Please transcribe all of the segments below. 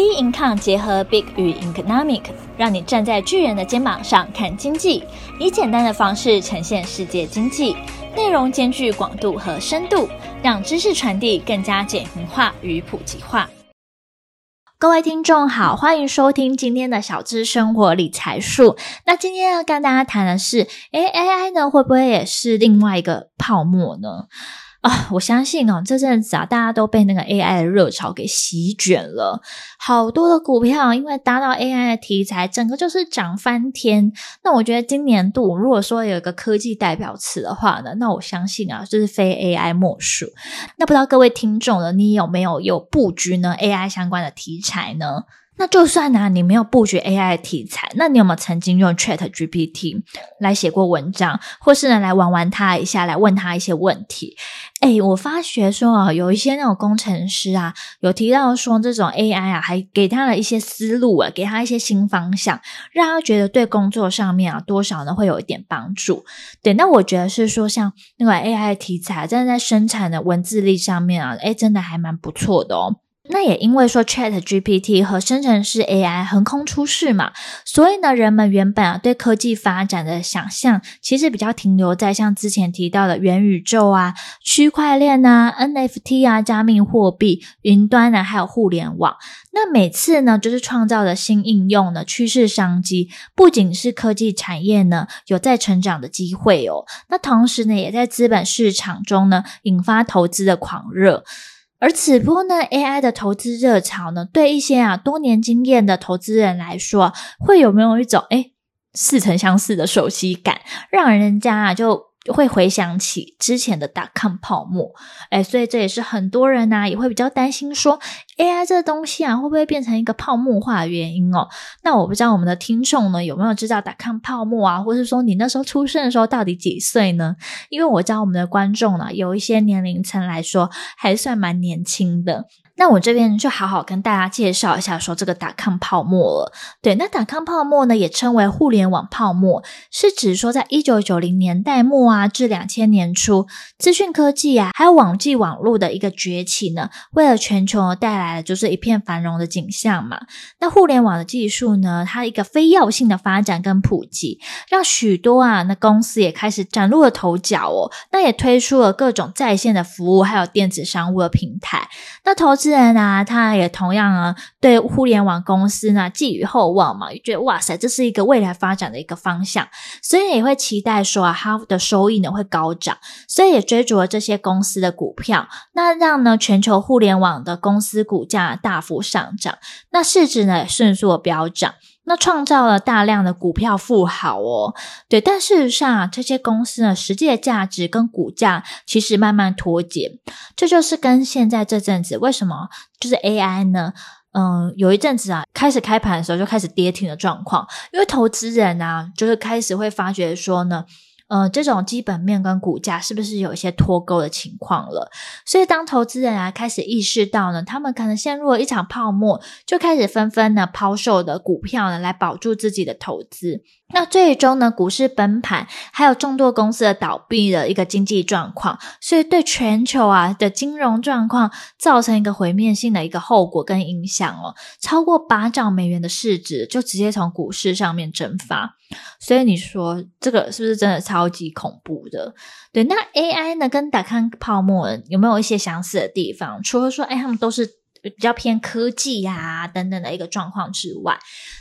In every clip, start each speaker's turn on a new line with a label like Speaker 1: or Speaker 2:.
Speaker 1: B Income 结合 Big 与 Economic，让你站在巨人的肩膀上看经济，以简单的方式呈现世界经济，内容兼具广度和深度，让知识传递更加简明化与普及化。各位听众好，欢迎收听今天的小资生活理财树。那今天要跟大家谈的是，诶，AI 呢会不会也是另外一个泡沫呢？啊，我相信哦，这阵子啊，大家都被那个 AI 的热潮给席卷了，好多的股票因为搭到 AI 的题材，整个就是涨翻天。那我觉得今年度如果说有一个科技代表词的话呢，那我相信啊，就是非 AI 莫属。那不知道各位听众呢，你有没有有布局呢 AI 相关的题材呢？那就算呢，你没有布局 AI 题材，那你有没有曾经用 ChatGPT 来写过文章，或是呢来玩玩它一下，来问他一些问题？诶，我发觉说啊，有一些那种工程师啊，有提到说这种 AI 啊，还给他了一些思路啊，给他一些新方向，让他觉得对工作上面啊，多少呢会有一点帮助。对，那我觉得是说，像那个 AI 题材，真的在生产的文字力上面啊，诶，真的还蛮不错的哦。那也因为说 ChatGPT 和生成式 AI 横空出世嘛，所以呢，人们原本啊对科技发展的想象，其实比较停留在像之前提到的元宇宙啊、区块链啊、NFT 啊、加密货币、云端啊，还有互联网。那每次呢，就是创造的新应用呢，趋势商机，不仅是科技产业呢有在成长的机会哦，那同时呢，也在资本市场中呢引发投资的狂热。而此波呢，AI 的投资热潮呢，对一些啊多年经验的投资人来说，会有没有一种诶似曾相识的熟悉感，让人家啊就。会回想起之前的 dot-com 泡沫，诶，所以这也是很多人呐也会比较担心说，AI 这个东西啊会不会变成一个泡沫化的原因哦？那我不知道我们的听众呢有没有知道 dot-com 泡沫啊，或是说你那时候出生的时候到底几岁呢？因为我知道我们的观众呢有一些年龄层来说还算蛮年轻的。那我这边就好好跟大家介绍一下，说这个打抗泡沫了。对，那打抗泡沫呢，也称为互联网泡沫，是指说在一九九零年代末啊至两千年初，资讯科技啊还有网际网络的一个崛起呢，为了全球带来的就是一片繁荣的景象嘛。那互联网的技术呢，它一个非要性的发展跟普及，让许多啊那公司也开始崭露了头角哦。那也推出了各种在线的服务，还有电子商务的平台。那投资人啊，他也同样啊，对互联网公司呢寄予厚望嘛，也觉得哇塞，这是一个未来发展的一个方向，所以也会期待说啊，它的收益呢会高涨，所以也追逐了这些公司的股票，那让呢全球互联网的公司股价大幅上涨，那市值呢也迅速的飙涨。那创造了大量的股票富豪哦，对，但事实上，这些公司呢，实际的价值跟股价其实慢慢脱节，这就是跟现在这阵子为什么就是 AI 呢，嗯，有一阵子啊，开始开盘的时候就开始跌停的状况，因为投资人啊，就是开始会发觉说呢。呃，这种基本面跟股价是不是有一些脱钩的情况了？所以当投资人啊开始意识到呢，他们可能陷入了一场泡沫，就开始纷纷呢抛售的股票呢来保住自己的投资。那最终呢，股市崩盘，还有众多公司的倒闭的一个经济状况，所以对全球啊的金融状况造成一个毁灭性的一个后果跟影响哦，超过八兆美元的市值就直接从股市上面蒸发。所以你说这个是不是真的超超级恐怖的？对，那 AI 呢跟打康泡沫有没有一些相似的地方？除了说，哎，他们都是。比较偏科技呀、等等的一个状况之外，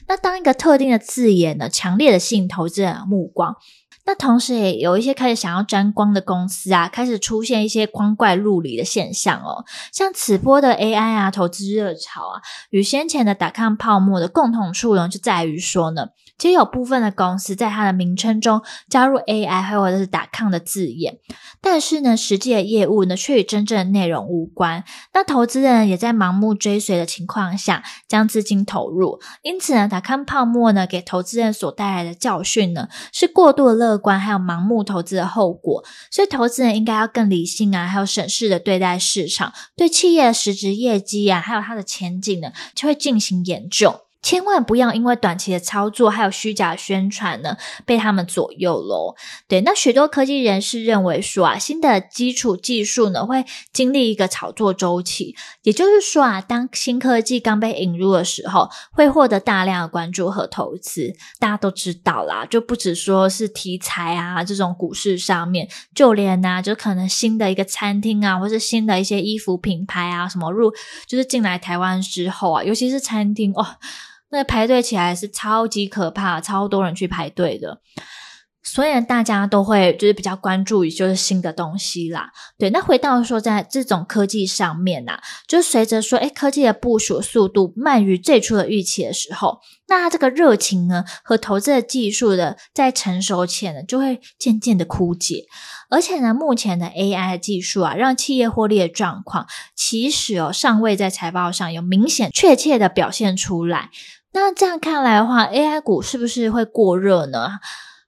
Speaker 1: 那当一个特定的字眼呢，强烈的吸引投资人的目光，那同时也有一些开始想要沾光的公司啊，开始出现一些光怪陆离的现象哦。像此波的 AI 啊投资热潮啊，与先前的打抗泡沫的共同处呢，就在于说呢。其实有部分的公司在它的名称中加入 AI 或者是打抗的字眼，但是呢，实际的业务呢却与真正的内容无关。那投资人也在盲目追随的情况下将资金投入，因此呢打抗泡沫呢给投资人所带来的教训呢是过度的乐观，还有盲目投资的后果。所以投资人应该要更理性啊，还有审视的对待市场，对企业的实质业绩啊，还有它的前景呢，就会进行研究。千万不要因为短期的操作还有虚假宣传呢，被他们左右喽。对，那许多科技人士认为说啊，新的基础技术呢会经历一个炒作周期，也就是说啊，当新科技刚被引入的时候，会获得大量的关注和投资。大家都知道啦，就不只说是题材啊，这种股市上面，就连啊，就可能新的一个餐厅啊，或是新的一些衣服品牌啊，什么入就是进来台湾之后啊，尤其是餐厅哦。那排队起来是超级可怕，超多人去排队的，所以大家都会就是比较关注于就是新的东西啦。对，那回到说在这种科技上面呐、啊，就随着说，诶科技的部署速度慢于最初的预期的时候，那这个热情呢和投资的技术的在成熟前呢，就会渐渐的枯竭。而且呢，目前的 AI 技术啊，让企业获利的状况，其实哦尚未在财报上有明显确切的表现出来。那这样看来的话，AI 股是不是会过热呢？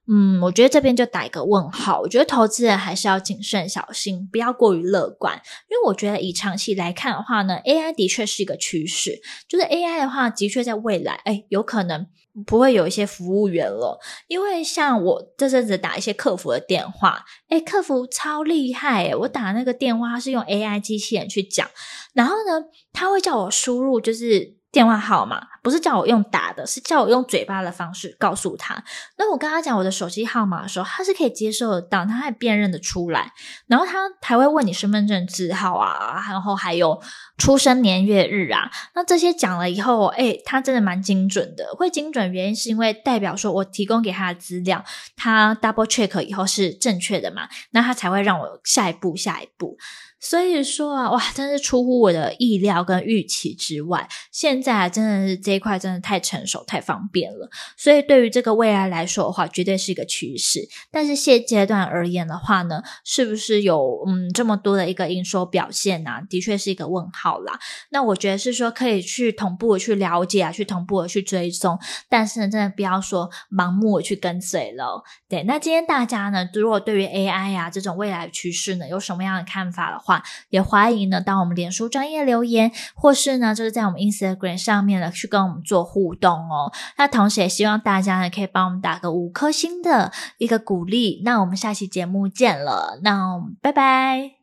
Speaker 1: 嗯，我觉得这边就打一个问号。我觉得投资人还是要谨慎小心，不要过于乐观。因为我觉得以长期来看的话呢，AI 的确是一个趋势。就是 AI 的话，的确在未来，哎，有可能不会有一些服务员了。因为像我这阵子打一些客服的电话，哎，客服超厉害诶，我打那个电话是用 AI 机器人去讲，然后呢，他会叫我输入，就是。电话号码不是叫我用打的，是叫我用嘴巴的方式告诉他。那我跟他讲我的手机号码的时候，他是可以接受得到，他还辨认得出来。然后他还会问你身份证字号啊，然后还有出生年月日啊。那这些讲了以后，诶，他真的蛮精准的。会精准原因是因为代表说我提供给他的资料，他 double check 以后是正确的嘛，那他才会让我下一步下一步。所以说啊，哇，真是出乎我的意料跟预期之外。现在真的是这一块真的太成熟、太方便了。所以对于这个未来来说的话，绝对是一个趋势。但是现阶段而言的话呢，是不是有嗯这么多的一个营收表现呢、啊？的确是一个问号啦。那我觉得是说可以去同步的去了解啊，去同步的去追踪。但是呢，真的不要说盲目的去跟随了。对，那今天大家呢，如果对于 AI 啊这种未来趋势呢，有什么样的看法的话，也欢迎呢，到我们脸书专业留言，或是呢，就是在我们 Instagram 上面呢，去跟我们做互动哦。那同时也希望大家呢，可以帮我们打个五颗星的一个鼓励。那我们下期节目见了，那拜拜。